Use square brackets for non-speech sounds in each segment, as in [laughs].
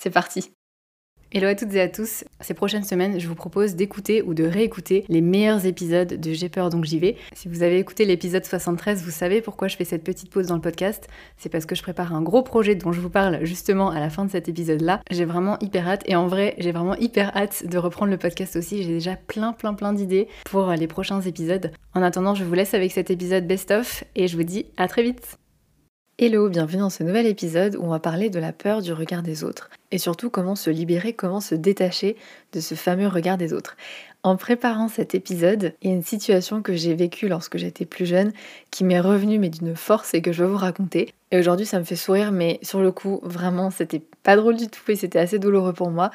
C'est parti Hello à toutes et à tous. Ces prochaines semaines, je vous propose d'écouter ou de réécouter les meilleurs épisodes de J'ai peur donc j'y vais. Si vous avez écouté l'épisode 73, vous savez pourquoi je fais cette petite pause dans le podcast. C'est parce que je prépare un gros projet dont je vous parle justement à la fin de cet épisode-là. J'ai vraiment hyper hâte et en vrai, j'ai vraiment hyper hâte de reprendre le podcast aussi. J'ai déjà plein plein plein d'idées pour les prochains épisodes. En attendant, je vous laisse avec cet épisode best-of et je vous dis à très vite. Hello, bienvenue dans ce nouvel épisode où on va parler de la peur du regard des autres et surtout comment se libérer, comment se détacher de ce fameux regard des autres. En préparant cet épisode, il y a une situation que j'ai vécue lorsque j'étais plus jeune qui m'est revenue mais d'une force et que je vais vous raconter. Et aujourd'hui ça me fait sourire mais sur le coup vraiment c'était pas drôle du tout et c'était assez douloureux pour moi.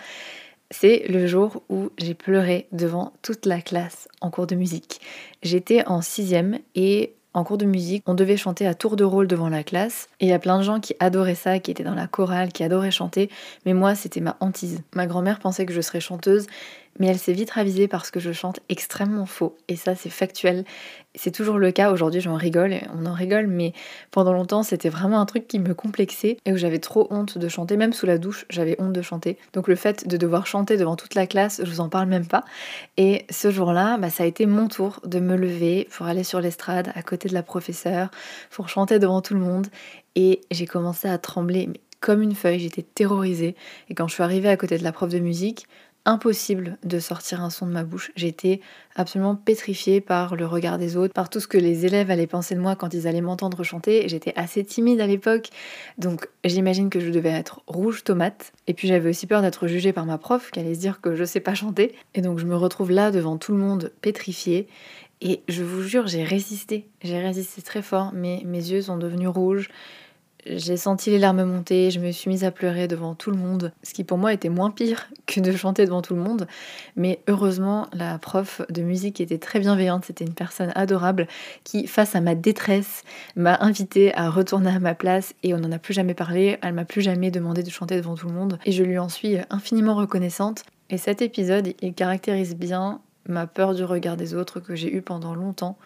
C'est le jour où j'ai pleuré devant toute la classe en cours de musique. J'étais en sixième et en cours de musique, on devait chanter à tour de rôle devant la classe. Et il y a plein de gens qui adoraient ça, qui étaient dans la chorale, qui adoraient chanter. Mais moi, c'était ma hantise. Ma grand-mère pensait que je serais chanteuse mais elle s'est vite ravisée parce que je chante extrêmement faux. Et ça, c'est factuel. C'est toujours le cas. Aujourd'hui, j'en rigole, on en rigole, mais pendant longtemps, c'était vraiment un truc qui me complexait et où j'avais trop honte de chanter. Même sous la douche, j'avais honte de chanter. Donc le fait de devoir chanter devant toute la classe, je vous en parle même pas. Et ce jour-là, bah, ça a été mon tour de me lever pour aller sur l'estrade à côté de la professeure, pour chanter devant tout le monde. Et j'ai commencé à trembler, comme une feuille, j'étais terrorisée. Et quand je suis arrivée à côté de la prof de musique, impossible de sortir un son de ma bouche. J'étais absolument pétrifiée par le regard des autres, par tout ce que les élèves allaient penser de moi quand ils allaient m'entendre chanter. J'étais assez timide à l'époque, donc j'imagine que je devais être rouge tomate. Et puis j'avais aussi peur d'être jugée par ma prof, qui allait se dire que je sais pas chanter. Et donc je me retrouve là devant tout le monde pétrifiée. Et je vous jure, j'ai résisté. J'ai résisté très fort, mais mes yeux sont devenus rouges. J'ai senti les larmes monter, je me suis mise à pleurer devant tout le monde, ce qui pour moi était moins pire [laughs] que de chanter devant tout le monde. Mais heureusement, la prof de musique était très bienveillante, c'était une personne adorable qui, face à ma détresse, m'a invitée à retourner à ma place et on n'en a plus jamais parlé. Elle m'a plus jamais demandé de chanter devant tout le monde et je lui en suis infiniment reconnaissante. Et cet épisode, il caractérise bien ma peur du regard des autres que j'ai eu pendant longtemps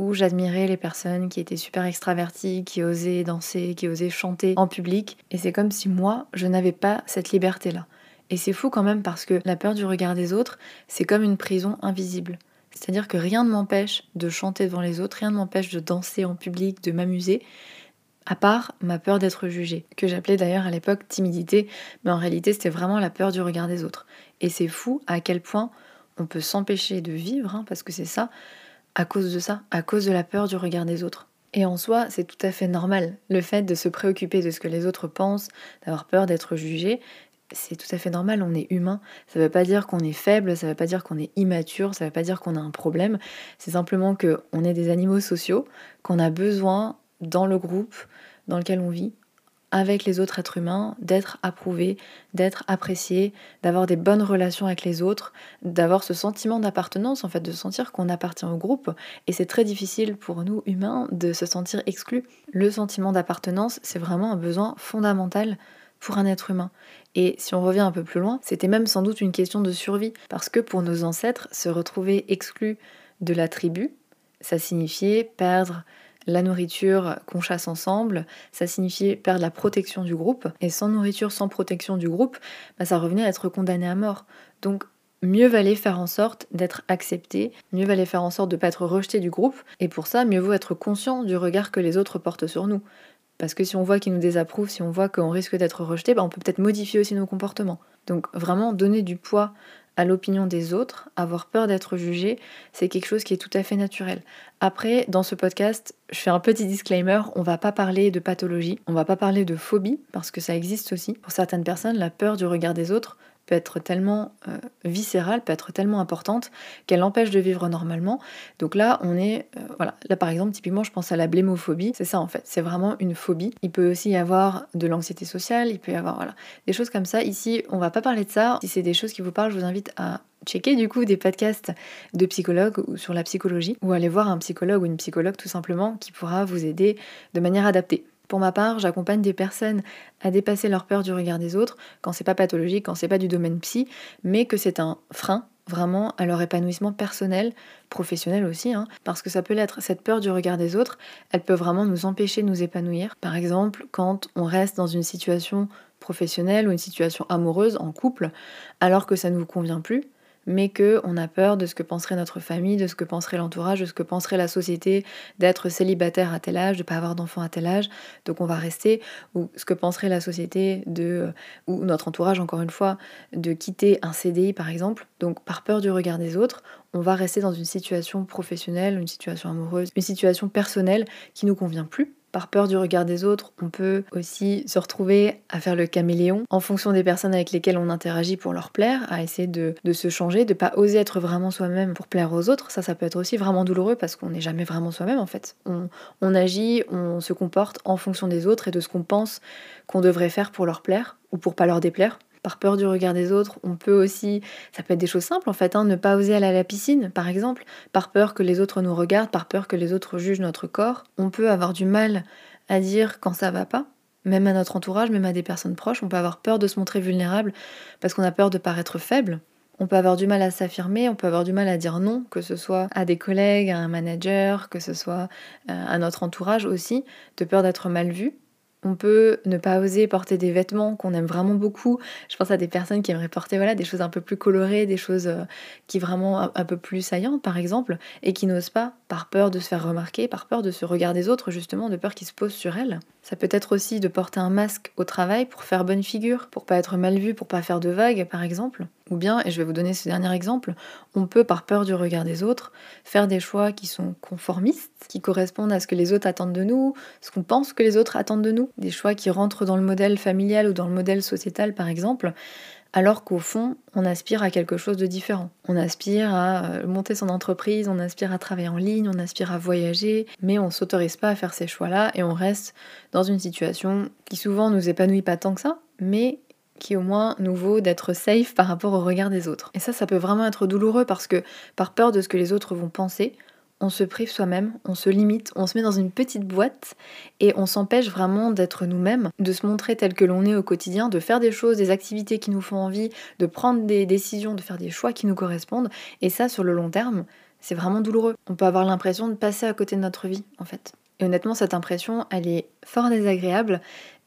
où j'admirais les personnes qui étaient super extraverties, qui osaient danser, qui osaient chanter en public. Et c'est comme si moi, je n'avais pas cette liberté-là. Et c'est fou quand même parce que la peur du regard des autres, c'est comme une prison invisible. C'est-à-dire que rien ne m'empêche de chanter devant les autres, rien ne m'empêche de danser en public, de m'amuser, à part ma peur d'être jugée, que j'appelais d'ailleurs à l'époque timidité, mais en réalité c'était vraiment la peur du regard des autres. Et c'est fou à quel point on peut s'empêcher de vivre, hein, parce que c'est ça, à cause de ça, à cause de la peur du regard des autres. Et en soi, c'est tout à fait normal. Le fait de se préoccuper de ce que les autres pensent, d'avoir peur d'être jugé, c'est tout à fait normal, on est humain. Ça ne veut pas dire qu'on est faible, ça ne veut pas dire qu'on est immature, ça ne veut pas dire qu'on a un problème. C'est simplement qu'on est des animaux sociaux, qu'on a besoin dans le groupe dans lequel on vit avec les autres êtres humains, d'être approuvé, d'être apprécié, d'avoir des bonnes relations avec les autres, d'avoir ce sentiment d'appartenance, en fait, de sentir qu'on appartient au groupe. Et c'est très difficile pour nous, humains, de se sentir exclus. Le sentiment d'appartenance, c'est vraiment un besoin fondamental pour un être humain. Et si on revient un peu plus loin, c'était même sans doute une question de survie, parce que pour nos ancêtres, se retrouver exclus de la tribu, ça signifiait perdre la nourriture qu'on chasse ensemble, ça signifiait perdre la protection du groupe. Et sans nourriture, sans protection du groupe, bah, ça revenait à être condamné à mort. Donc mieux valait faire en sorte d'être accepté, mieux valait faire en sorte de ne pas être rejeté du groupe, et pour ça, mieux vaut être conscient du regard que les autres portent sur nous. Parce que si on voit qu'ils nous désapprouvent, si on voit qu'on risque d'être rejeté, bah, on peut peut-être modifier aussi nos comportements. Donc vraiment donner du poids à l'opinion des autres, avoir peur d'être jugé, c'est quelque chose qui est tout à fait naturel. Après, dans ce podcast, je fais un petit disclaimer, on va pas parler de pathologie, on va pas parler de phobie, parce que ça existe aussi. Pour certaines personnes, la peur du regard des autres peut être tellement euh, viscérale, peut être tellement importante qu'elle empêche de vivre normalement. Donc là, on est, euh, voilà, là par exemple, typiquement, je pense à la blémophobie. C'est ça en fait, c'est vraiment une phobie. Il peut aussi y avoir de l'anxiété sociale, il peut y avoir des choses comme ça. Ici, on va pas parler de ça. Si c'est des choses qui vous parlent, je vous invite à checker du coup des podcasts de psychologues ou sur la psychologie ou aller voir un psychologue ou une psychologue tout simplement qui pourra vous aider de manière adaptée. Pour ma part, j'accompagne des personnes à dépasser leur peur du regard des autres quand c'est pas pathologique, quand c'est pas du domaine psy, mais que c'est un frein vraiment à leur épanouissement personnel, professionnel aussi, hein, parce que ça peut l'être. Cette peur du regard des autres, elle peut vraiment nous empêcher de nous épanouir. Par exemple, quand on reste dans une situation professionnelle ou une situation amoureuse en couple, alors que ça ne vous convient plus, mais qu'on a peur de ce que penserait notre famille, de ce que penserait l'entourage, de ce que penserait la société, d'être célibataire à tel âge, de ne pas avoir d'enfant à tel âge, donc on va rester, ou ce que penserait la société, de, ou notre entourage encore une fois, de quitter un CDI par exemple, donc par peur du regard des autres, on va rester dans une situation professionnelle, une situation amoureuse, une situation personnelle qui nous convient plus, par peur du regard des autres, on peut aussi se retrouver à faire le caméléon en fonction des personnes avec lesquelles on interagit pour leur plaire, à essayer de, se changer, de pas oser être vraiment soi-même pour plaire aux autres. Ça, ça peut être aussi vraiment douloureux parce qu'on n'est jamais vraiment soi-même en fait. On, on agit, on se comporte en fonction des autres et de ce qu'on pense qu'on devrait faire pour leur plaire ou pour pas leur déplaire par peur du regard des autres. On peut aussi, ça peut être des choses simples en fait, hein, ne pas oser aller à la piscine par exemple, par peur que les autres nous regardent, par peur que les autres jugent notre corps. On peut avoir du mal à dire quand ça va pas, même à notre entourage, même à des personnes proches. On peut avoir peur de se montrer vulnérable parce qu'on a peur de paraître faible. On peut avoir du mal à s'affirmer, on peut avoir du mal à dire non, que ce soit à des collègues, à un manager, que ce soit euh, à notre entourage aussi, de peur d'être mal vu. On peut ne pas oser porter des vêtements qu'on aime vraiment beaucoup. Je pense à des personnes qui aimeraient porter voilà, des choses un peu plus colorées, des choses euh, qui vraiment un, peu plus saillantes par exemple, et qui n'osent pas par peur de se faire remarquer, par peur de se regarder des autres justement, de peur qu'ils se posent sur elles. Ça peut être aussi de porter un masque au travail pour faire bonne figure, pour pas être mal vu, pour pas faire de vagues par exemple. Ou bien, et je vais vous donner ce dernier exemple, on peut par peur du regard des autres faire des choix qui sont conformistes, qui correspondent à ce que les autres attendent de nous, ce qu'on pense que les autres attendent de nous, des choix qui rentrent dans le modèle familial ou dans le modèle sociétal par exemple, alors qu'au fond, on aspire à quelque chose de différent. On aspire à euh, monter son entreprise, on aspire à travailler en ligne, on aspire à voyager, mais on s'autorise pas à faire ces choix-là et on reste dans une situation qui souvent nous épanouit pas tant que ça, mais qui au moins nous vaut d'être safe par rapport au regard des autres. Et ça, ça peut vraiment être douloureux parce que par peur de ce que les autres vont penser, on se prive soi-même, on se limite, on se met dans une petite boîte et on s'empêche vraiment d'être nous-mêmes, de se montrer tel que l'on est au quotidien, de faire des choses, des activités qui nous font envie, de prendre des décisions, de faire des choix qui nous correspondent. Et ça, sur le long terme, c'est vraiment douloureux. On peut avoir l'impression de passer à côté de notre vie, en fait. Et honnêtement, cette impression, elle est fort désagréable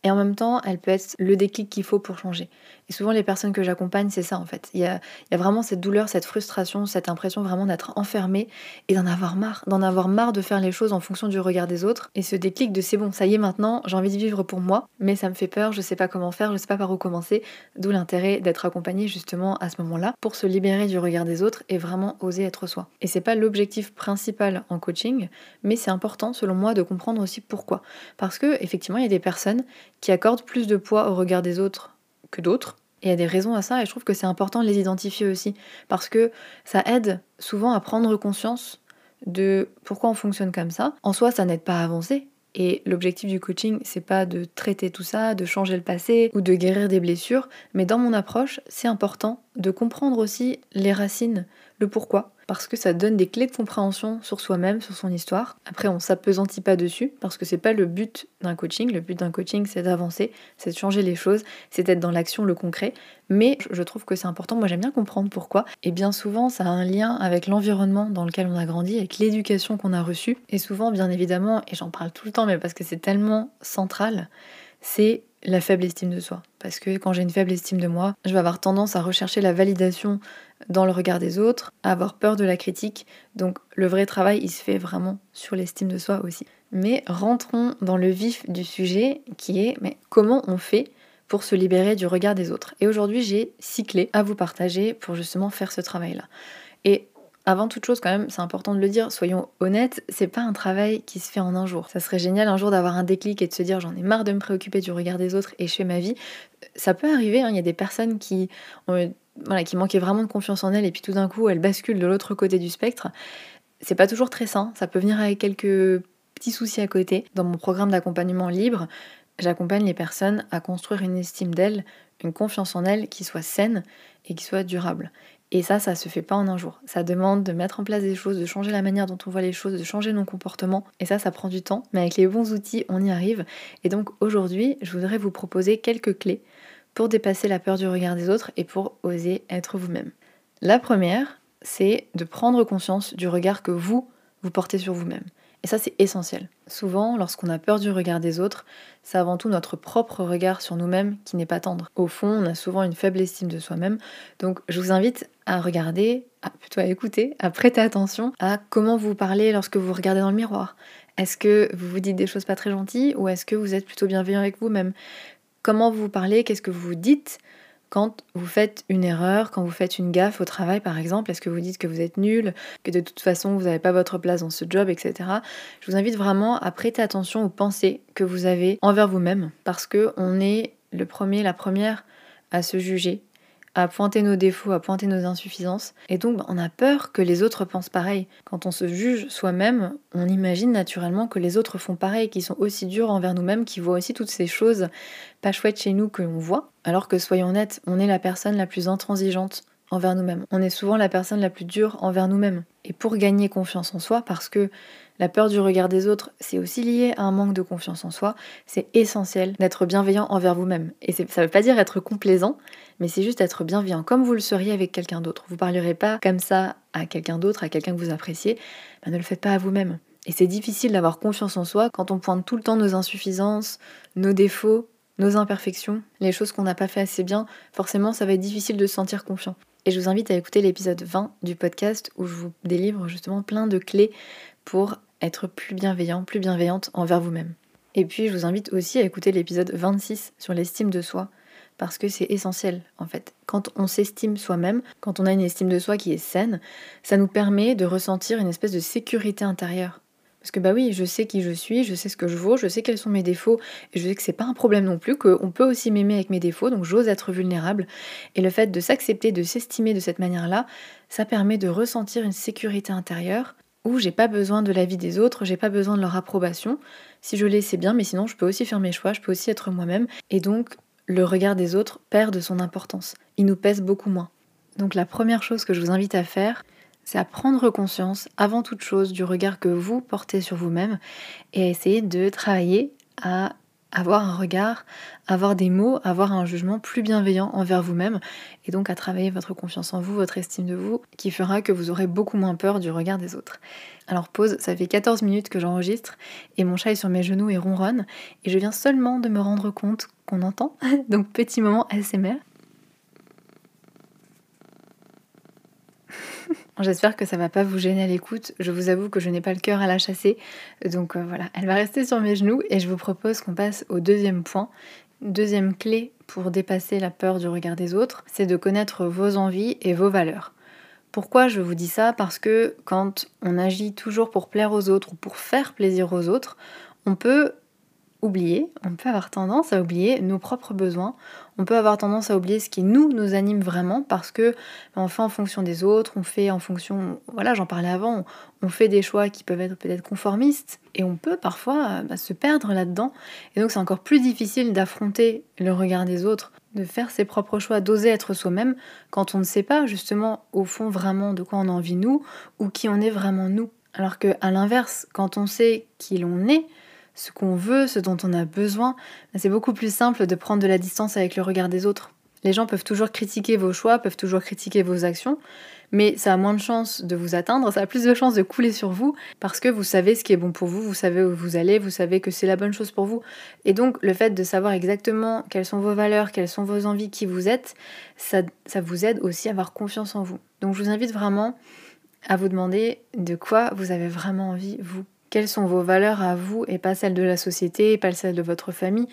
et en même temps, elle peut être le déclic qu'il faut pour changer. Et souvent, les personnes que j'accompagne, c'est ça en fait. Il y, a, vraiment cette douleur, cette frustration, cette impression vraiment d'être enfermé et d'en avoir marre, d'en avoir marre de faire les choses en fonction du regard des autres. Et ce déclic de c'est bon, ça y est maintenant, j'ai envie de vivre pour moi, mais ça me fait peur, je sais pas comment faire, je sais pas par où commencer. D'où l'intérêt d'être accompagné justement à ce moment-là pour se libérer du regard des autres et vraiment oser être soi. Et c'est pas l'objectif principal en coaching, mais c'est important selon moi de comprendre aussi pourquoi. Parce que effectivement, il y a des personnes qui accordent plus de poids au regard des autres que d'autres. Il y a des raisons à ça et je trouve que c'est important de les identifier aussi parce que ça aide souvent à prendre conscience de pourquoi on fonctionne comme ça. En soi, ça n'aide pas à avancer. Et l'objectif du coaching, c'est pas de traiter tout ça, de changer le passé ou de guérir des blessures, mais dans mon approche, c'est important de comprendre aussi les racines, pourquoi parce que ça donne des clés de compréhension sur soi-même, sur son histoire. Après, on s'apesantit pas dessus parce que c'est pas le but d'un coaching. Le but d'un coaching, c'est d'avancer, c'est de changer les choses, c'est d'être dans l'action, le concret. Mais je trouve que c'est important. Moi, j'aime bien comprendre pourquoi. Et bien souvent, ça a un lien avec l'environnement dans lequel on a grandi, avec l'éducation qu'on a reçue. Et souvent, bien évidemment, et j'en parle tout le temps, mais parce que c'est tellement central, c'est la faible estime de soi. Parce que quand j'ai une faible estime de moi, je vais avoir tendance à rechercher la validation dans le regard des autres, à avoir peur de la critique. Donc le vrai travail, il se fait vraiment sur l'estime de soi aussi. Mais rentrons dans le vif du sujet qui est comment on fait pour se libérer du regard des autres? Et aujourd'hui, j'ai six clés à vous partager pour justement faire ce travail-là. Avant toute chose, quand même, c'est important de le dire, soyons honnêtes, c'est pas un travail qui se fait en un jour. Ça serait génial un jour d'avoir un déclic et de se dire j'en ai marre de me préoccuper du regard des autres et je fais ma vie. Ça peut arriver, hein, il y a des personnes qui, voilà, qui manquaient vraiment de confiance en elles et puis tout d'un coup elles basculent de l'autre côté du spectre. C'est pas toujours très sain, ça peut venir avec quelques petits soucis à côté. Dans mon programme d'accompagnement libre, j'accompagne les personnes à construire une estime d'elles, une confiance en elles qui soit saine et qui soit durable. Et ça, ça se fait pas en un jour. Ça demande de mettre en place des choses, de changer la manière dont on voit les choses, de changer nos comportements. Et ça, ça prend du temps. Mais avec les bons outils, on y arrive. Et donc aujourd'hui, je voudrais vous proposer quelques clés pour dépasser la peur du regard des autres et pour oser être vous-même. La première, c'est de prendre conscience du regard que vous, vous portez sur vous-même. Et ça, c'est essentiel. Souvent, lorsqu'on a peur du regard des autres, c'est avant tout notre propre regard sur nous-mêmes qui n'est pas tendre. Au fond, on a souvent une faible estime de soi-même. Donc, je vous invite à regarder, à, plutôt à écouter, à prêter attention à comment vous parlez lorsque vous regardez dans le miroir. Est-ce que vous vous dites des choses pas très gentilles ou est-ce que vous êtes plutôt bienveillant avec vous-même? Comment vous parlez? Qu'est-ce que vous vous dites? Quand vous faites une erreur, quand vous faites une gaffe au travail par exemple, est-ce que vous dites que vous êtes nul, que de toute façon vous n'avez pas votre place dans ce job, etc. Je vous invite vraiment à prêter attention aux pensées que vous avez envers vous-même, parce que on est le premier, la première à se juger, à pointer nos défauts, à pointer nos insuffisances. Et donc, on a peur que les autres pensent pareil. Quand on se juge soi-même, on imagine naturellement que les autres font pareil, qu'ils sont aussi durs envers nous-mêmes, qu'ils voient aussi toutes ces choses pas chouettes chez nous que l'on voit. Alors que, soyons honnêtes, on est la personne la plus intransigeante envers nous-mêmes. On est souvent la personne la plus dure envers nous-mêmes. Et pour gagner confiance en soi, parce que la peur du regard des autres, c'est aussi lié à un manque de confiance en soi. C'est essentiel d'être bienveillant envers vous-même. Et ça ne veut pas dire être complaisant, mais c'est juste être bienveillant, comme vous le seriez avec quelqu'un d'autre. Vous parlerez pas comme ça à quelqu'un d'autre, à quelqu'un que vous appréciez. Ben, ne le faites pas à vous-même. Et c'est difficile d'avoir confiance en soi quand on pointe tout le temps nos insuffisances, nos défauts, nos imperfections, les choses qu'on n'a pas fait assez bien. Forcément, ça va être difficile de se sentir confiant. Et je vous invite à écouter l'épisode 20 du podcast où je vous délivre justement plein de clés pour être plus bienveillant, plus bienveillante envers vous-même. Et puis je vous invite aussi à écouter l'épisode 26 sur l'estime de soi, parce que c'est essentiel en fait. Quand on s'estime soi-même, quand on a une estime de soi qui est saine, ça nous permet de ressentir une espèce de sécurité intérieure. Parce que bah oui, je sais qui je suis, je sais ce que je vaux, je sais quels sont mes défauts, et je sais que c'est pas un problème non plus, qu'on peut aussi m'aimer avec mes défauts, donc j'ose être vulnérable. Et le fait de s'accepter, de s'estimer de cette manière-là, ça permet de ressentir une sécurité intérieure où j'ai pas besoin de l'avis des autres, j'ai pas besoin de leur approbation. Si je l'ai, c'est bien, mais sinon je peux aussi faire mes choix, je peux aussi être moi-même. Et donc, le regard des autres perd de son importance. Il nous pèse beaucoup moins. Donc la première chose que je vous invite à faire, c'est à prendre conscience avant toute chose du regard que vous portez sur vous-même et à essayer de travailler à avoir un regard, avoir des mots, avoir un jugement plus bienveillant envers vous-même et donc à travailler votre confiance en vous, votre estime de vous, qui fera que vous aurez beaucoup moins peur du regard des autres. Alors pause, ça fait 14 minutes que j'enregistre et mon chat est sur mes genoux et ronronne et je viens seulement de me rendre compte qu'on entend, [laughs] donc petit moment ASMR. J'espère que ça va pas vous gêner à l'écoute. Je vous avoue que je n'ai pas le cœur à la chasser. Donc euh, voilà, elle va rester sur mes genoux et je vous propose qu'on passe au deuxième point. Deuxième clé pour dépasser la peur du regard des autres, c'est de connaître vos envies et vos valeurs. Pourquoi je vous dis ça? Parce que quand on agit toujours pour plaire aux autres ou pour faire plaisir aux autres, on peut oublier, on peut avoir tendance à oublier nos propres besoins, on peut avoir tendance à oublier ce qui nous nous anime vraiment parce que on fait en fonction des autres, on fait en fonction, voilà, j'en parlais avant, on fait des choix qui peuvent être peut-être conformistes et on peut parfois bah, se perdre là-dedans. Et donc c'est encore plus difficile d'affronter le regard des autres, de faire ses propres choix, d'oser être soi-même quand on ne sait pas justement au fond vraiment de quoi on a envie nous ou qui on est vraiment nous. Alors que à l'inverse, quand on sait qui l'on est, ce qu'on veut, ce dont on a besoin, ben, c'est beaucoup plus simple de prendre de la distance avec le regard des autres. Les gens peuvent toujours critiquer vos choix, peuvent toujours critiquer vos actions, mais ça a moins de chances de vous atteindre, ça a plus de chances de couler sur vous parce que vous savez ce qui est bon pour vous, vous savez où vous allez, vous savez que c'est la bonne chose pour vous. Et donc le fait de savoir exactement quelles sont vos valeurs, quelles sont vos envies, qui vous êtes, ça, ça vous aide aussi à avoir confiance en vous. Donc je vous invite vraiment à vous demander de quoi vous avez vraiment envie, vous. Quelles sont vos valeurs à vous et pas celles de la société, pas celles de votre famille?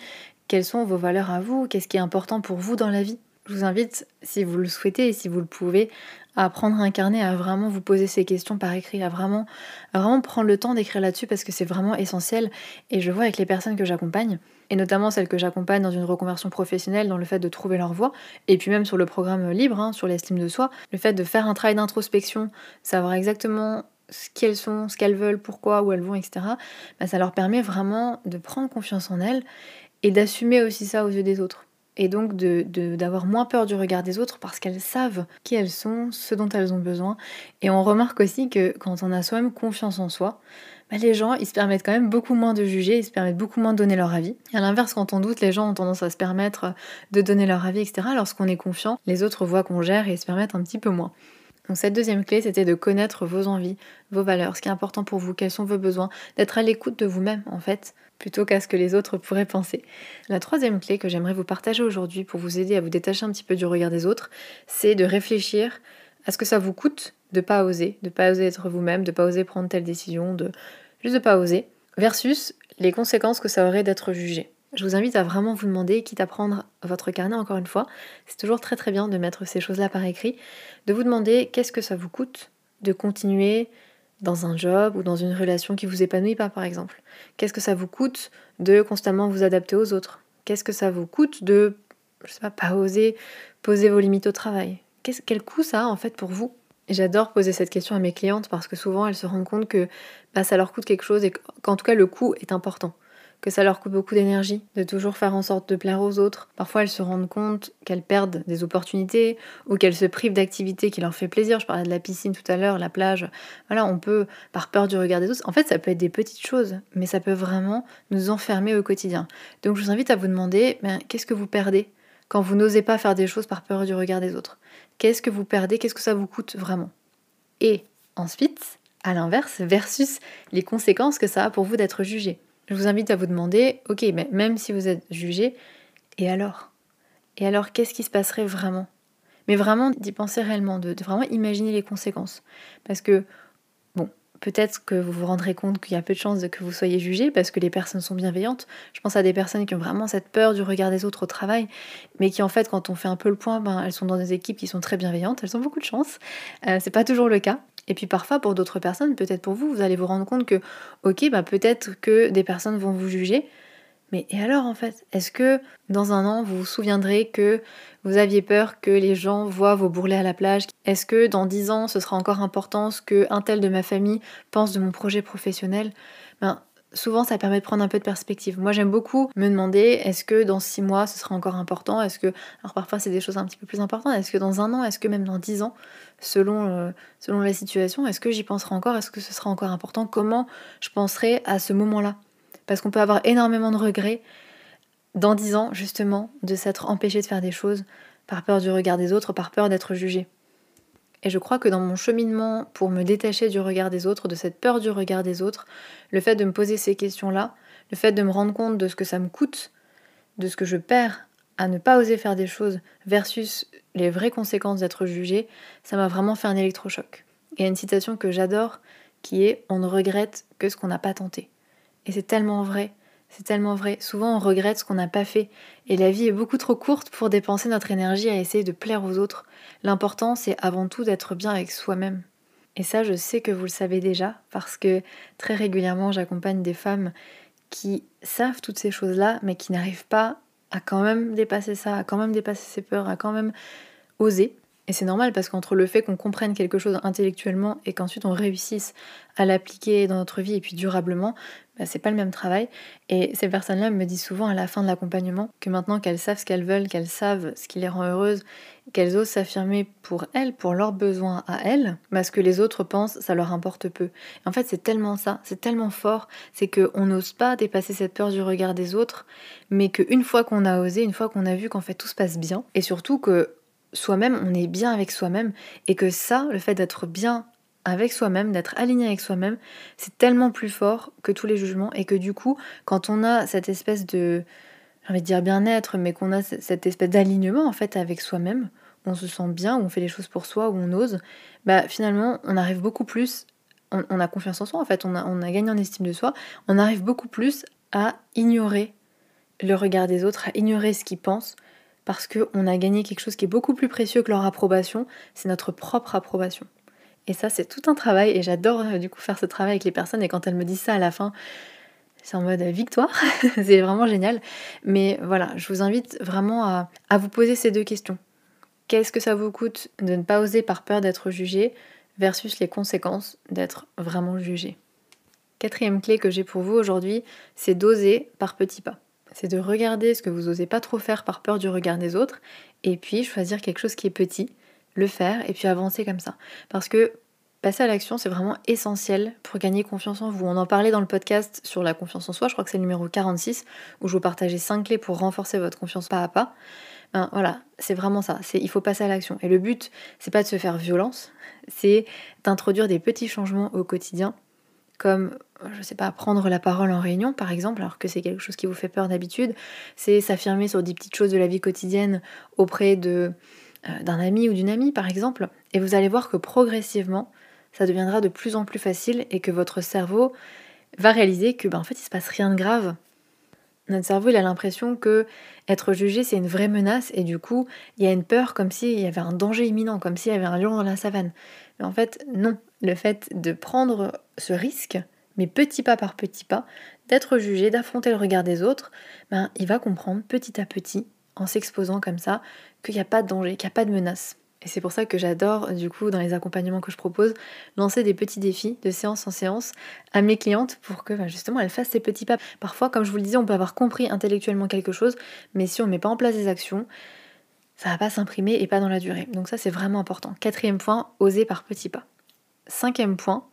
Quelles sont vos valeurs à vous? Qu'est-ce qui est important pour vous dans la vie? Je vous invite, si vous le souhaitez et si vous le pouvez, à prendre un carnet, à vraiment vous poser ces questions par écrit, à vraiment, vraiment prendre le temps d'écrire là-dessus parce que c'est vraiment essentiel. Et je vois avec les personnes que j'accompagne, et notamment celles que j'accompagne dans une reconversion professionnelle, dans le fait de trouver leur voie, et puis même sur le programme libre, hein, sur l'estime de soi, le fait de faire un travail d'introspection, savoir exactement ce qu'elles sont, ce qu'elles veulent, pourquoi, où elles vont, etc., bah, ça leur permet vraiment de prendre confiance en elles et d'assumer aussi ça aux yeux des autres et donc d'avoir moins peur du regard des autres parce qu'elles savent qui elles sont, ce dont elles ont besoin. Et on remarque aussi que quand on a soi-même confiance en soi, bah, les gens, ils se permettent quand même beaucoup moins de juger, ils se permettent beaucoup moins de donner leur avis. à l'inverse, quand on doute, les gens ont tendance à se permettre de donner leur avis, etc. Lorsqu'on est confiant, les autres voient qu'on gère et se permettent un petit peu moins. Donc cette deuxième clé, c'était de connaître vos envies, vos valeurs, ce qui est important pour vous, quels sont vos besoins, d'être à l'écoute de vous-même en fait, plutôt qu'à ce que les autres [laughs] pourraient penser. La troisième clé que j'aimerais vous partager aujourd'hui pour vous aider à vous détacher un petit peu du regard des autres, c'est de réfléchir à ce que ça vous coûte de pas oser, de pas oser être vous-même, de pas oser prendre telle décision, de juste de pas oser, versus les conséquences que ça aurait d'être jugé. Je vous invite à vraiment vous demander, quitte à prendre votre carnet encore une fois, c'est toujours très très bien de mettre ces choses-là par écrit, de vous demander qu'est-ce que ça vous coûte de continuer dans un job ou dans une relation qui vous épanouit pas par exemple. Qu'est-ce que ça vous coûte de constamment vous adapter aux autres? Qu'est-ce que ça vous coûte de, je sais pas, pas oser poser vos limites au travail? Quel coût ça a en fait pour vous? J'adore poser cette question à mes clientes parce que souvent elles se rendent compte que bah, ça leur coûte quelque chose et qu'en tout cas le coût est important que ça leur coûte beaucoup d'énergie, de toujours faire en sorte de plaire aux autres. Parfois, elles se rendent compte qu'elles perdent des opportunités ou qu'elles se privent d'activités qui leur fait plaisir. Je parlais de la piscine tout à l'heure, la plage. Voilà, on peut, par peur du regard des autres, en fait, ça peut être des petites choses, mais ça peut vraiment nous enfermer au quotidien. Donc, je vous invite à vous demander, ben, qu'est-ce que vous perdez quand vous n'osez pas faire des choses par peur du regard des autres? Qu'est-ce que vous perdez? Qu'est-ce que ça vous coûte vraiment? Et ensuite, à l'inverse, versus les conséquences que ça a pour vous d'être jugé je vous invite à vous demander, ok, mais même si vous êtes jugé, et alors? Et alors, qu'est-ce qui se passerait vraiment? Mais vraiment d'y penser réellement, de, vraiment imaginer les conséquences. Parce que, bon, peut-être que vous vous rendrez compte qu'il y a peu de chances que vous soyez jugé parce que les personnes sont bienveillantes. Je pense à des personnes qui ont vraiment cette peur du regard des autres au travail, mais qui en fait, quand on fait un peu le point, ben, elles sont dans des équipes qui sont très bienveillantes, elles ont beaucoup de chance. Euh, c'est pas toujours le cas. Et puis parfois, pour d'autres personnes, peut-être pour vous, vous allez vous rendre compte que, ok, bah peut-être que des personnes vont vous juger, mais et alors en fait Est-ce que dans un an, vous vous souviendrez que vous aviez peur que les gens voient vos bourrelets à la plage? Est-ce que dans dix ans, ce sera encore important ce que un tel de ma famille pense de mon projet professionnel? Ben, souvent ça permet de prendre un peu de perspective. Moi j'aime beaucoup me demander est-ce que dans six mois ce sera encore important? Est-ce que alors parfois c'est des choses un petit peu plus importantes. Est-ce que dans un an? Est-ce que même dans dix ans? Selon euh, selon la situation Est-ce que j'y penserai encore? Est-ce que ce sera encore important? Comment je penserai à ce moment-là? Parce qu'on peut avoir énormément de regrets dans dix ans justement de s'être empêché de faire des choses par peur du regard des autres, par peur d'être jugé. Et je crois que dans mon cheminement pour me détacher du regard des autres, de cette peur du regard des autres, le fait de me poser ces questions-là, le fait de me rendre compte de ce que ça me coûte, de ce que je perds à ne pas oser faire des choses versus les vraies conséquences d'être jugé, ça m'a vraiment fait un électrochoc. Il y a une citation que j'adore qui est On ne regrette que ce qu'on n'a pas tenté. Et c'est tellement vrai. C'est tellement vrai. Souvent, on regrette ce qu'on n'a pas fait. Et la vie est beaucoup trop courte pour dépenser notre énergie à essayer de plaire aux autres. L'important, c'est avant tout d'être bien avec soi-même. Et ça, je sais que vous le savez déjà, parce que très régulièrement, j'accompagne des femmes qui savent toutes ces choses-là, mais qui n'arrivent pas à quand même dépasser ça, à quand même dépasser ses peurs, à quand même oser. Et c'est normal parce qu'entre le fait qu'on comprenne quelque chose intellectuellement et qu'ensuite on réussisse à l'appliquer dans notre vie et puis durablement, bah, c'est pas le même travail. Et ces personnes-là me disent souvent à la fin de l'accompagnement que maintenant qu'elles savent ce qu'elles veulent, qu'elles savent ce qui les rend heureuses, qu'elles osent s'affirmer pour elles, pour leurs besoins à elles, bah, ce que les autres pensent, ça leur importe peu. en fait, c'est tellement ça, c'est tellement fort, c'est qu'on n'ose pas dépasser cette peur du regard des autres, mais qu'une fois qu'on a osé, une fois qu'on a vu qu'en fait tout se passe bien, et surtout que soi-même, on est bien avec soi-même, et que ça, le fait d'être bien avec soi-même, d'être aligné avec soi-même, c'est tellement plus fort que tous les jugements, et que du coup, quand on a cette espèce de, j'ai envie de dire bien-être, mais qu'on a cette espèce d'alignement en fait avec soi-même, on se sent bien, on fait les choses pour soi, où on ose, bah finalement, on arrive beaucoup plus, on, a confiance en soi en fait, on a, on a gagné en estime de soi, on arrive beaucoup plus à ignorer le regard des autres, à ignorer ce qu'ils pensent, parce qu'on a gagné quelque chose qui est beaucoup plus précieux que leur approbation, c'est notre propre approbation. Et ça, c'est tout un travail, et j'adore euh, du coup faire ce travail avec les personnes, et quand elles me disent ça à la fin, c'est en mode victoire, [laughs] c'est vraiment génial. Mais voilà, je vous invite vraiment à, à vous poser ces deux questions. Qu'est-ce que ça vous coûte de ne pas oser par peur d'être jugé versus les conséquences d'être vraiment jugé? Quatrième clé que j'ai pour vous aujourd'hui, c'est d'oser par petits pas c'est de regarder ce que vous n'osez pas trop faire par peur du regard des autres, et puis choisir quelque chose qui est petit, le faire, et puis avancer comme ça. Parce que passer à l'action, c'est vraiment essentiel pour gagner confiance en vous. On en parlait dans le podcast sur la confiance en soi, je crois que c'est le numéro 46, où je vous partageais 5 clés pour renforcer votre confiance pas à pas. Ben, voilà, c'est vraiment ça, il faut passer à l'action. Et le but, c'est pas de se faire violence, c'est d'introduire des petits changements au quotidien comme, je sais pas, prendre la parole en réunion par exemple, alors que c'est quelque chose qui vous fait peur d'habitude, c'est s'affirmer sur des petites choses de la vie quotidienne auprès de euh, d'un ami ou d'une amie par exemple, et vous allez voir que progressivement, ça deviendra de plus en plus facile et que votre cerveau va réaliser que ben, en fait il se passe rien de grave. Notre cerveau il a l'impression que être jugé c'est une vraie menace et du coup il y a une peur comme s'il y avait un danger imminent, comme s'il y avait un lion dans la savane. Mais en fait non, le fait de prendre ce risque, mais petit pas par petit pas, d'être jugé, d'affronter le regard des autres, ben, il va comprendre petit à petit, en s'exposant comme ça, qu'il n'y a pas de danger, qu'il n'y a pas de menace. Et c'est pour ça que j'adore, du coup, dans les accompagnements que je propose, lancer des petits défis de séance en séance à mes clientes pour que ben, justement elles fassent ces petits pas. Parfois, comme je vous le disais, on peut avoir compris intellectuellement quelque chose, mais si on ne met pas en place des actions, ça va pas s'imprimer et pas dans la durée. Donc ça, c'est vraiment important. Quatrième point, oser par petits pas. Cinquième point,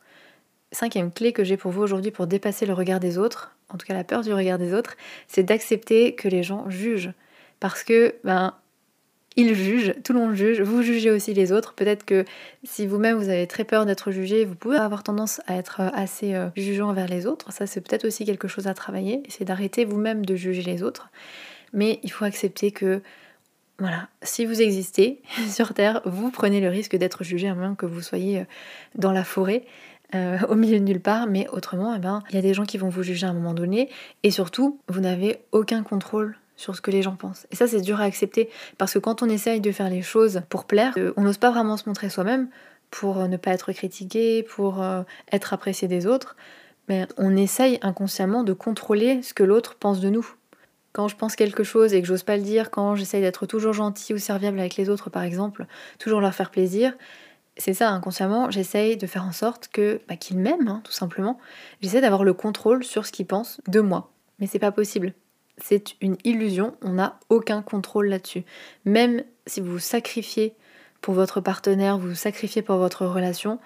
cinquième clé que j'ai pour vous aujourd'hui pour dépasser le regard des autres, en tout cas la peur du regard des autres, c'est d'accepter que les gens jugent. Parce que, ben, ils jugent, tout le monde juge, vous jugez aussi les autres. Peut-être que si vous-même vous avez très peur d'être jugé, vous pouvez avoir tendance à être euh, assez euh, jugeant envers les autres. Ça, c'est peut-être aussi quelque chose à travailler. C'est d'arrêter vous-même de juger les autres. Mais il faut accepter que voilà, si vous existez [laughs] sur Terre, vous prenez le risque d'être jugé à moins que vous soyez euh, dans la forêt, euh, [laughs] au milieu de nulle part, mais autrement, eh ben, il y a des gens qui vont vous juger à un moment donné, et surtout, vous n'avez aucun contrôle sur ce que les gens pensent. Et ça, c'est dur à accepter, parce que quand on essaye de faire les choses pour plaire, euh, on n'ose pas vraiment se montrer soi-même, pour ne pas être critiqué, pour être apprécié des autres, mais on essaye inconsciemment de contrôler ce que l'autre pense de nous quand je pense quelque chose et que j'ose pas le dire, quand j'essaye d'être toujours gentil ou serviable avec les autres par exemple, toujours leur faire plaisir, c'est ça inconsciemment, j'essaye de faire en sorte que bah, qu'ils m'aiment hein, tout simplement. J'essaie d'avoir le contrôle sur ce qu'ils pensent de moi, mais c'est pas possible. C'est une illusion, on n'a aucun contrôle là-dessus. Même si vous vous sacrifiez pour votre partenaire, vous vous sacrifiez pour votre relation,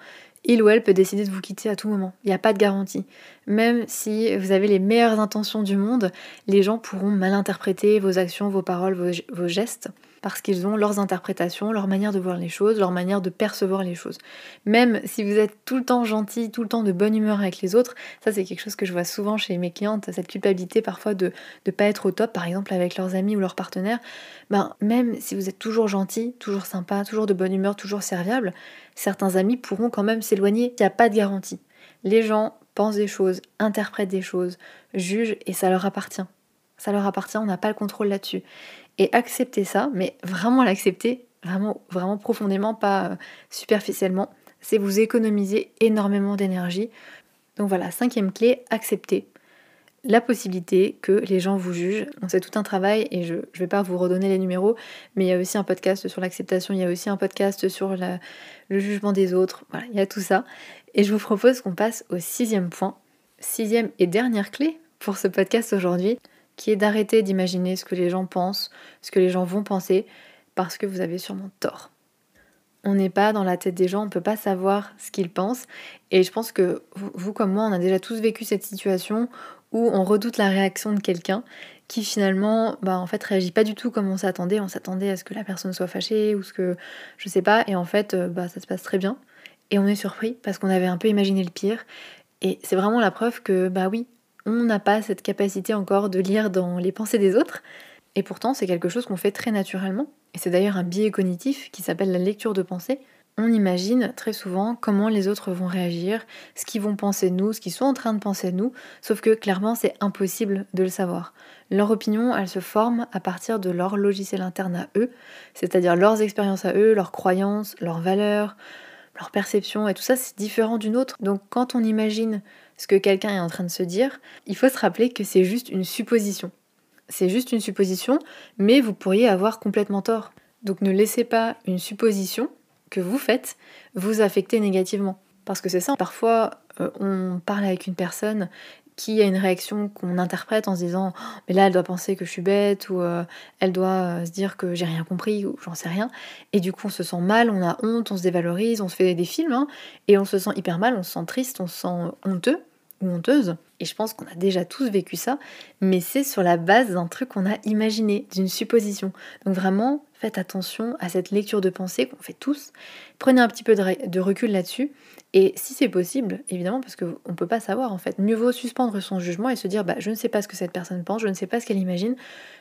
il ou elle peut décider de vous quitter à tout moment. Il n'y a pas de garantie. Même si vous avez les meilleures intentions du monde, les gens pourront mal interpréter vos actions, vos paroles, vos, gestes parce qu'ils ont leurs interprétations, leur manière de voir les choses, leur manière de percevoir les choses. Même si vous êtes tout le temps gentil, tout le temps de bonne humeur avec les autres, ça c'est quelque chose que je vois souvent chez mes clientes, cette culpabilité parfois de ne pas être au top, par exemple avec leurs amis ou leurs partenaires, ben, même si vous êtes toujours gentil, toujours sympa, toujours de bonne humeur, toujours serviable, certains amis pourront quand même s'éloigner, il n'y a pas de garantie. Les gens pensent des choses, interprètent des choses, jugent et ça leur appartient. Ça leur appartient, on n'a pas le contrôle là-dessus et accepter ça, mais vraiment l'accepter, vraiment, vraiment profondément, pas euh, superficiellement, c'est vous économiser énormément d'énergie. Donc voilà, cinquième clé, accepter la possibilité que les gens vous jugent. c'est tout un travail et je ne vais pas vous redonner les numéros, mais il y a aussi un podcast sur l'acceptation, il y a aussi un podcast sur le jugement des autres. Voilà, il y a tout ça. Et je vous propose qu'on passe au sixième point, sixième et dernière clé pour ce podcast aujourd'hui qui est d'arrêter d'imaginer ce que les gens pensent, ce que les gens vont penser, parce que vous avez sûrement tort. On n'est pas dans la tête des gens, on ne peut pas savoir ce qu'ils pensent. Et je pense que vous, comme moi, on a déjà tous vécu cette situation où on redoute la réaction de quelqu'un qui finalement, bah, en fait, réagit pas du tout comme on s'attendait. On s'attendait à ce que la personne soit fâchée ou ce que, je sais pas, et en fait, euh, bah, ça se passe très bien. Et on est surpris parce qu'on avait un peu imaginé le pire. Et c'est vraiment la preuve que, bah oui, on n'a pas cette capacité encore de lire dans les pensées des autres. Et pourtant, c'est quelque chose qu'on fait très naturellement. Et c'est d'ailleurs un biais cognitif qui s'appelle la lecture de pensée. on imagine très souvent comment les autres vont réagir, ce qu'ils vont penser de nous, ce qu'ils sont en train de penser de nous, sauf que clairement c'est impossible de le savoir. Leur opinion, elle se forme à partir de leur logiciel interne à eux, c'est-à-dire leurs expériences à eux, leurs croyances, leurs valeurs, leurs perceptions, et tout ça c'est différent d'une autre. Donc quand on imagine ce que quelqu'un est en train de se dire, il faut se rappeler que c'est juste une supposition. C'est juste une supposition, mais vous pourriez avoir complètement tort. Donc ne laissez pas une supposition que vous faites vous affecter négativement. Parce que c'est ça, parfois euh, on parle avec une personne qui a une réaction qu'on interprète en se disant mais là elle doit penser que je suis bête ou euh, elle doit euh, se dire que j'ai rien compris ou j'en sais rien et du coup on se sent mal, on a honte, on se dévalorise, on se fait des films hein, et on se sent hyper mal, on se sent triste, on se sent honteux et je pense qu'on a déjà tous vécu ça mais c'est sur la base d'un truc qu'on a imaginé, d'une supposition. Donc vraiment faites attention à cette lecture de pensée qu'on fait tous. Prenez un petit peu de, recul là-dessus. Et si c'est possible, évidemment, parce qu'on ne peut pas savoir en fait, mieux vaut suspendre son jugement et se dire bah, je ne sais pas ce que cette personne pense, je ne sais pas ce qu'elle imagine,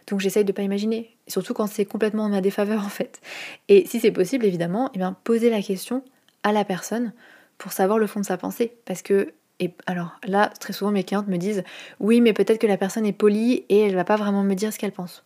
donc j'essaye de ne pas imaginer. Surtout quand c'est complètement en ma défaveur en fait. Et si c'est possible, évidemment, eh bien, posez la question à la personne pour savoir le fond de sa pensée. Parce que et alors là, très souvent mes clientes me disent oui, mais peut-être que la personne est polie et elle va pas vraiment me dire ce qu'elle pense.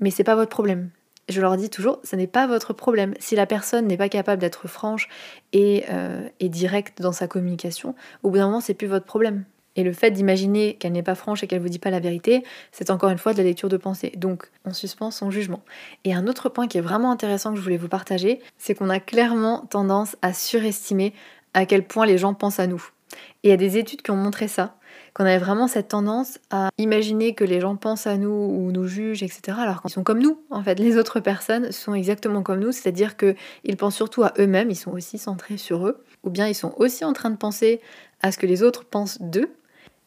Mais c'est pas votre problème je leur dis toujours, ce n'est pas votre problème. Si la personne n'est pas capable d'être franche euh, et, directe dans sa communication, au bout d'un moment, c'est plus votre problème. Et le fait d'imaginer qu'elle n'est pas franche et qu'elle vous dit pas la vérité, c'est encore une fois de la lecture de pensée. Donc, on suspend son jugement. Et un autre point qui est vraiment intéressant que je voulais vous partager, c'est qu'on a clairement tendance à surestimer à quel point les gens pensent à nous. Et il y a des études qui ont montré ça qu'on avait vraiment cette tendance à imaginer que les gens pensent à nous ou nous jugent, etc. Alors qu'ils sont comme nous, en fait. Les autres personnes sont exactement comme nous, c'est-à-dire qu'ils pensent surtout à eux-mêmes, ils sont aussi centrés sur eux, ou bien ils sont aussi en train de penser à ce que les autres pensent d'eux.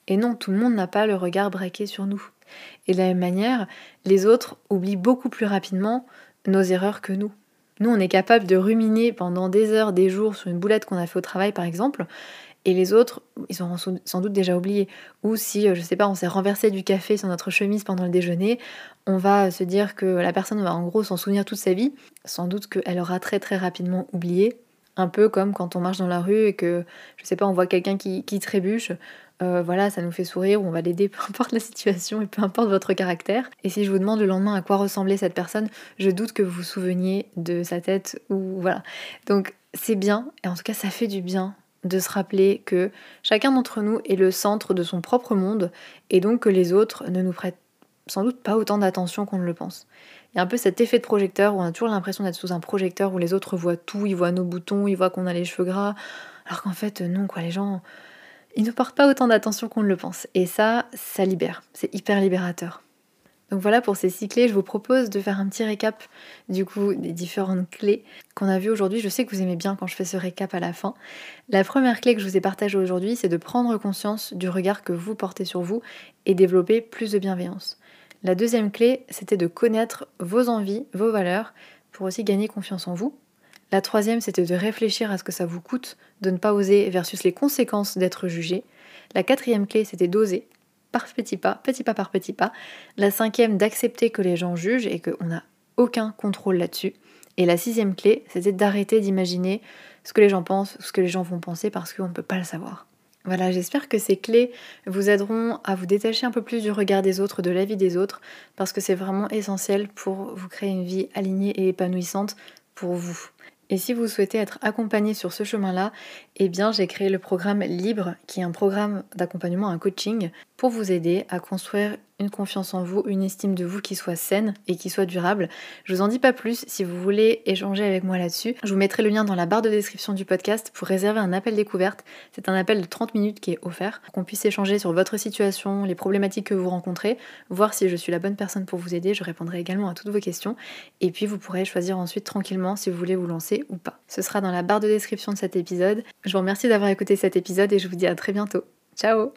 Et non, tout le monde n'a pas le regard braqué sur nous. Et de la même manière, les autres oublient beaucoup plus rapidement nos erreurs que nous. Nous, on est capable de ruminer pendant des heures, des jours sur une boulette qu'on a fait au travail, par exemple, et les autres, ils auront sans doute déjà oublié. Ou si, euh, je sais pas, on s'est renversé du café sur notre chemise pendant le déjeuner, on va se dire que la personne va en gros s'en souvenir toute sa vie. Sans doute qu'elle aura très très rapidement oublié. Un peu comme quand on marche dans la rue et que, je sais pas, on voit quelqu'un qui, trébuche. Euh, voilà, ça nous fait sourire ou on va l'aider, [laughs] peu importe la situation et peu importe votre caractère. Et si je vous demande le lendemain à quoi ressemblait cette personne, je doute que vous vous souveniez de sa tête ou voilà. Donc c'est bien, et en tout cas ça fait du bien de se rappeler que chacun d'entre nous est le centre de son propre monde et donc que les autres ne nous prêtent sans doute pas autant d'attention qu'on ne le pense. Il y a un peu cet effet de projecteur où on a toujours l'impression d'être sous un projecteur où les autres voient tout, ils voient nos boutons, ils voient qu'on a les cheveux gras, alors qu'en fait non quoi, les gens ils ne portent pas autant d'attention qu'on ne le pense. Et ça, ça libère, c'est hyper libérateur. Donc voilà pour ces six clés, je vous propose de faire un petit récap du coup des différentes clés qu'on a vues aujourd'hui. Je sais que vous aimez bien quand je fais ce récap à la fin. La première clé que je vous ai partagée aujourd'hui, c'est de prendre conscience du regard que vous portez sur vous et développer plus de bienveillance. La deuxième clé, c'était de connaître vos envies, vos valeurs, pour aussi gagner confiance en vous. La troisième, c'était de réfléchir à ce que ça vous coûte de ne pas oser versus les conséquences d'être jugé. La quatrième clé, c'était d'oser, par petit pas, petit pas par petit pas. La cinquième, d'accepter que les gens jugent et qu'on n'a aucun contrôle là-dessus. Et la sixième clé, c'était d'arrêter d'imaginer ce que les gens pensent, ce que les gens vont penser parce qu'on ne peut pas le savoir. Voilà, j'espère que ces clés vous aideront à vous détacher un peu plus du regard des autres, de la vie des autres, parce que c'est vraiment essentiel pour vous créer une vie alignée et épanouissante pour vous. Et si vous souhaitez être accompagné sur ce chemin-là, eh bien j'ai créé le programme Libre, qui est un programme d'accompagnement, un coaching, pour vous aider à construire une confiance en vous, une estime de vous qui soit saine et qui soit durable. Je vous en dis pas plus si vous voulez échanger avec moi là-dessus. Je vous mettrai le lien dans la barre de description du podcast pour réserver un appel découverte. C'est un appel de 30 minutes qui est offert pour qu'on puisse échanger sur votre situation, les problématiques que vous rencontrez, voir si je suis la bonne personne pour vous aider. Je répondrai également à toutes vos questions et puis vous pourrez choisir ensuite tranquillement si vous voulez vous lancer ou pas. Ce sera dans la barre de description de cet épisode. Je vous remercie d'avoir écouté cet épisode et je vous dis à très bientôt. Ciao